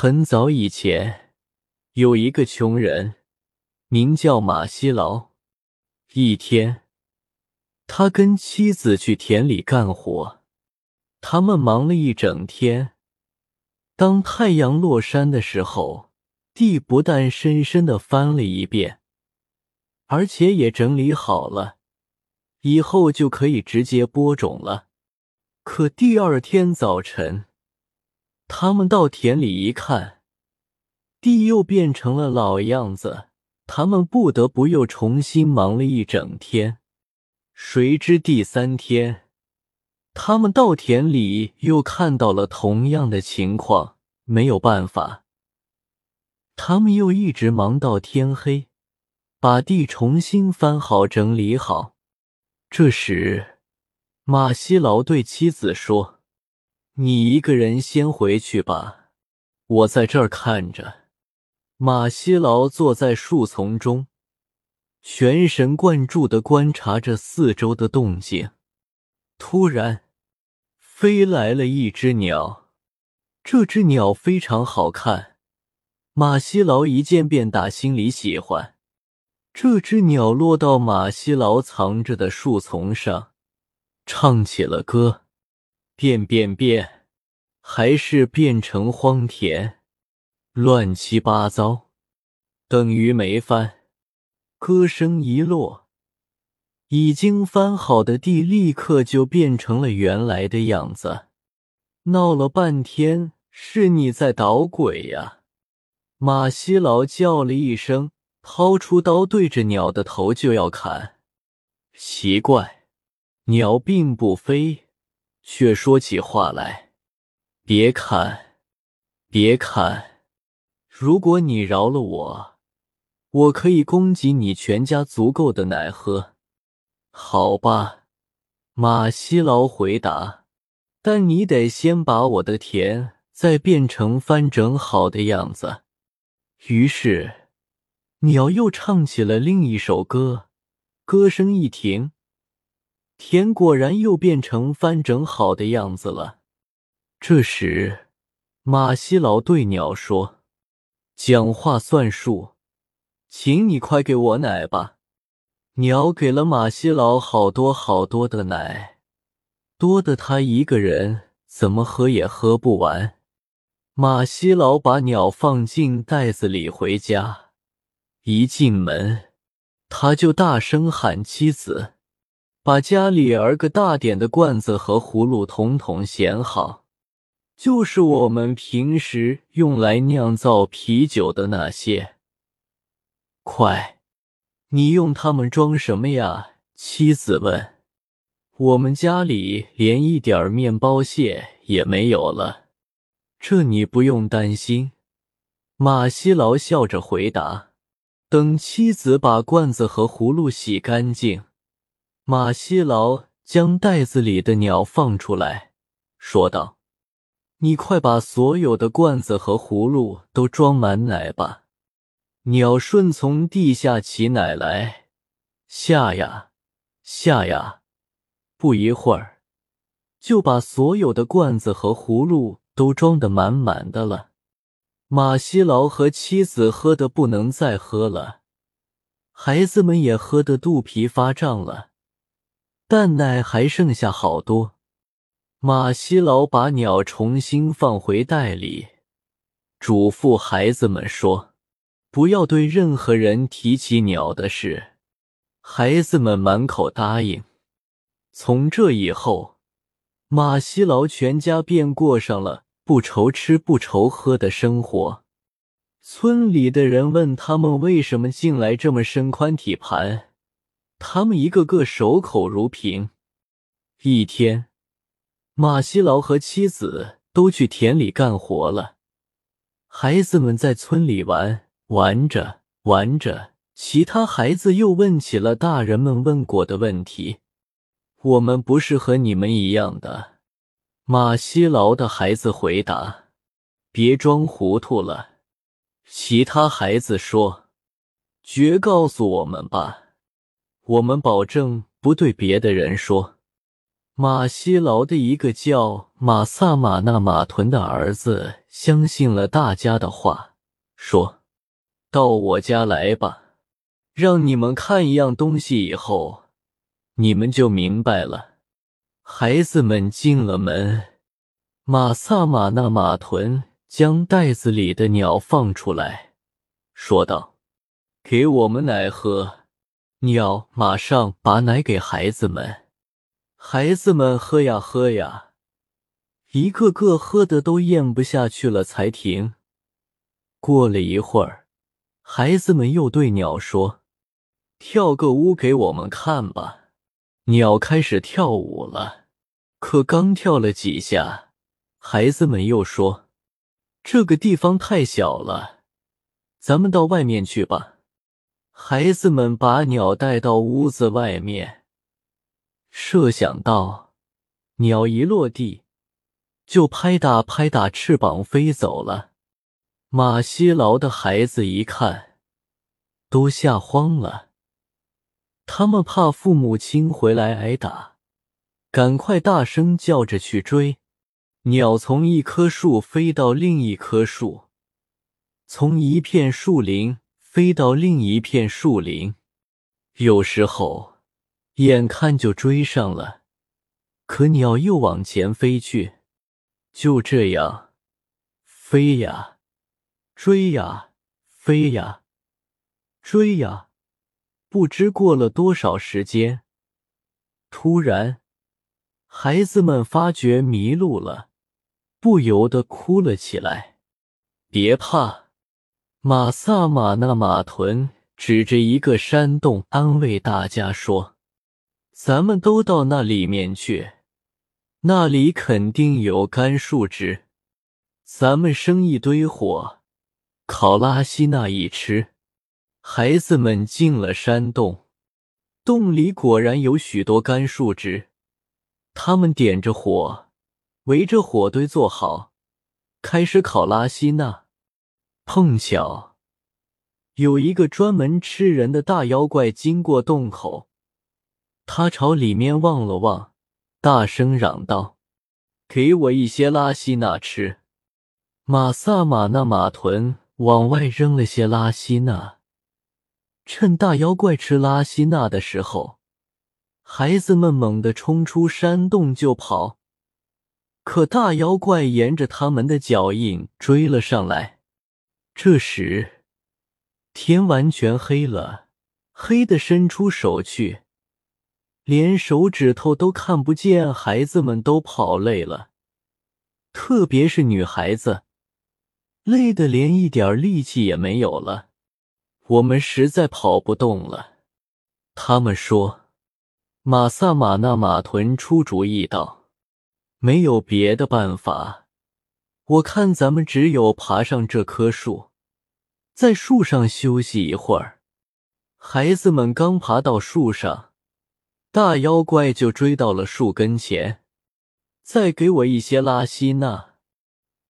很早以前，有一个穷人，名叫马西劳。一天，他跟妻子去田里干活，他们忙了一整天。当太阳落山的时候，地不但深深的翻了一遍，而且也整理好了，以后就可以直接播种了。可第二天早晨，他们到田里一看，地又变成了老样子，他们不得不又重新忙了一整天。谁知第三天。他们到田里又看到了同样的情况，没有办法，他们又一直忙到天黑，把地重新翻好、整理好。这时，马西劳对妻子说：“你一个人先回去吧，我在这儿看着。”马西劳坐在树丛中，全神贯注的观察着四周的动静。突然，飞来了一只鸟，这只鸟非常好看，马西劳一见便打心里喜欢。这只鸟落到马西劳藏着的树丛上，唱起了歌：变变变，还是变成荒田，乱七八糟，等于没翻。歌声一落。已经翻好的地立刻就变成了原来的样子，闹了半天是你在捣鬼呀！马西劳叫了一声，掏出刀对着鸟的头就要砍。奇怪，鸟并不飞，却说起话来：“别砍，别砍！如果你饶了我，我可以供给你全家足够的奶喝。”好吧，马西劳回答。但你得先把我的田再变成翻整好的样子。于是，鸟又唱起了另一首歌。歌声一停，田果然又变成翻整好的样子了。这时，马西老对鸟说：“讲话算数，请你快给我奶吧。”鸟给了马西老好多好多的奶，多的他一个人怎么喝也喝不完。马西老把鸟放进袋子里回家，一进门他就大声喊妻子：“把家里儿个大点的罐子和葫芦统统衔好，就是我们平时用来酿造啤酒的那些。快！”你用它们装什么呀？妻子问。我们家里连一点面包屑也没有了。这你不用担心。马西劳笑着回答。等妻子把罐子和葫芦洗干净，马西劳将袋子里的鸟放出来，说道：“你快把所有的罐子和葫芦都装满奶吧。”鸟顺从地下起奶来，下呀下呀，不一会儿就把所有的罐子和葫芦都装得满满的了。马西劳和妻子喝得不能再喝了，孩子们也喝得肚皮发胀了，但奶还剩下好多。马西劳把鸟重新放回袋里，嘱咐孩子们说。不要对任何人提起鸟的事。孩子们满口答应。从这以后，马西劳全家便过上了不愁吃不愁喝的生活。村里的人问他们为什么进来这么身宽体盘，他们一个个守口如瓶。一天，马西劳和妻子都去田里干活了，孩子们在村里玩。玩着玩着，其他孩子又问起了大人们问过的问题。我们不是和你们一样的，马西劳的孩子回答。别装糊涂了，其他孩子说。绝告诉我们吧，我们保证不对别的人说。马西劳的一个叫马萨马纳马屯的儿子相信了大家的话，说：“到我家来吧，让你们看一样东西，以后你们就明白了。”孩子们进了门，马萨马纳马屯将袋子里的鸟放出来，说道：“给我们奶喝。”鸟马上把奶给孩子们。孩子们喝呀喝呀，一个个喝的都咽不下去了，才停。过了一会儿，孩子们又对鸟说：“跳个舞给我们看吧。”鸟开始跳舞了，可刚跳了几下，孩子们又说：“这个地方太小了，咱们到外面去吧。”孩子们把鸟带到屋子外面。设想到，鸟一落地，就拍打拍打翅膀飞走了。马西劳的孩子一看，都吓慌了。他们怕父母亲回来挨打，赶快大声叫着去追。鸟从一棵树飞到另一棵树，从一片树林飞到另一片树林。有时候。眼看就追上了，可鸟又往前飞去。就这样，飞呀，追呀，飞呀，追呀，不知过了多少时间。突然，孩子们发觉迷路了，不由得哭了起来。别怕，马萨马那马屯指着一个山洞，安慰大家说。咱们都到那里面去，那里肯定有干树枝。咱们生一堆火，烤拉西那一吃。孩子们进了山洞，洞里果然有许多干树枝。他们点着火，围着火堆坐好，开始烤拉西那。碰巧有一个专门吃人的大妖怪经过洞口。他朝里面望了望，大声嚷道：“给我一些拉西那吃！”马萨马那马屯往外扔了些拉西那，趁大妖怪吃拉西那的时候，孩子们猛地冲出山洞就跑。可大妖怪沿着他们的脚印追了上来。这时天完全黑了，黑的伸出手去。连手指头都看不见，孩子们都跑累了，特别是女孩子，累得连一点力气也没有了。我们实在跑不动了。他们说：“马萨马那马屯出主意道，没有别的办法，我看咱们只有爬上这棵树，在树上休息一会儿。”孩子们刚爬到树上。大妖怪就追到了树跟前，再给我一些拉西那！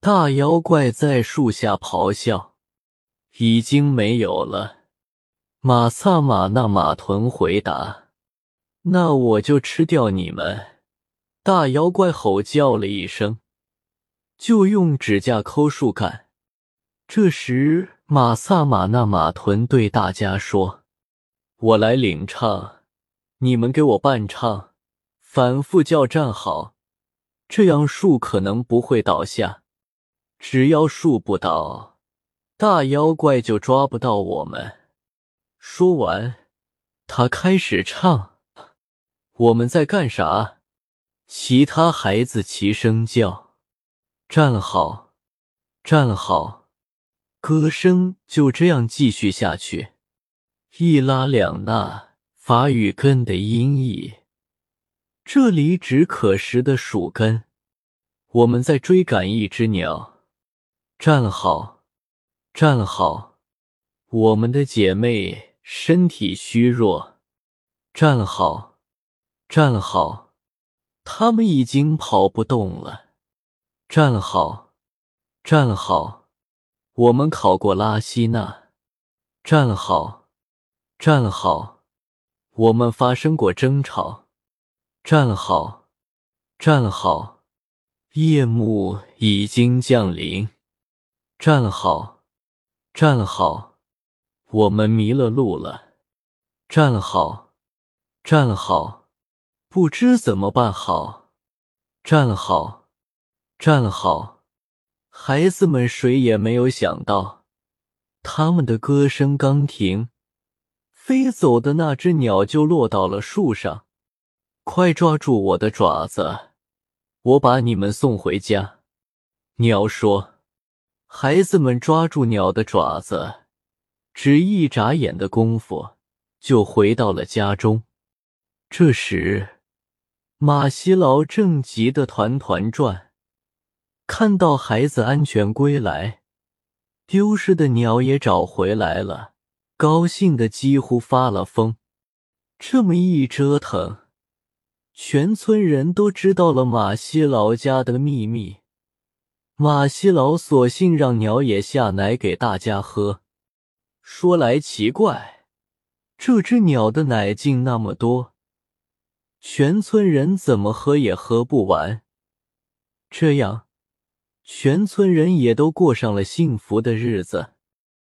大妖怪在树下咆哮，已经没有了。马萨马那马屯回答：“那我就吃掉你们！”大妖怪吼叫了一声，就用指甲抠树干。这时，马萨马那马屯对大家说：“我来领唱。”你们给我伴唱，反复叫站好，这样树可能不会倒下。只要树不倒，大妖怪就抓不到我们。说完，他开始唱。我们在干啥？其他孩子齐声叫：“站好，站好！”歌声就这样继续下去，一拉两捺。法语根的音译，这里指可食的树根。我们在追赶一只鸟，站好，站好。我们的姐妹身体虚弱，站好，站好。他们已经跑不动了，站好，站好。我们考过拉希纳，站好，站好。我们发生过争吵，站好，站好，夜幕已经降临。站好，站好，我们迷了路了。站好，站好，不知怎么办好。站好，站好，孩子们谁也没有想到，他们的歌声刚停，飞走的那只鸟就落到了树上。快抓住我的爪子，我把你们送回家。鸟说。孩子们抓住鸟的爪子，只一眨眼的功夫就回到了家中。这时，马西劳正急得团团转，看到孩子安全归来，丢失的鸟也找回来了，高兴的几乎发了疯。这么一折腾，全村人都知道了马西老家的秘密。马西老索性让鸟也下奶给大家喝。说来奇怪，这只鸟的奶竟那么多，全村人怎么喝也喝不完。这样，全村人也都过上了幸福的日子。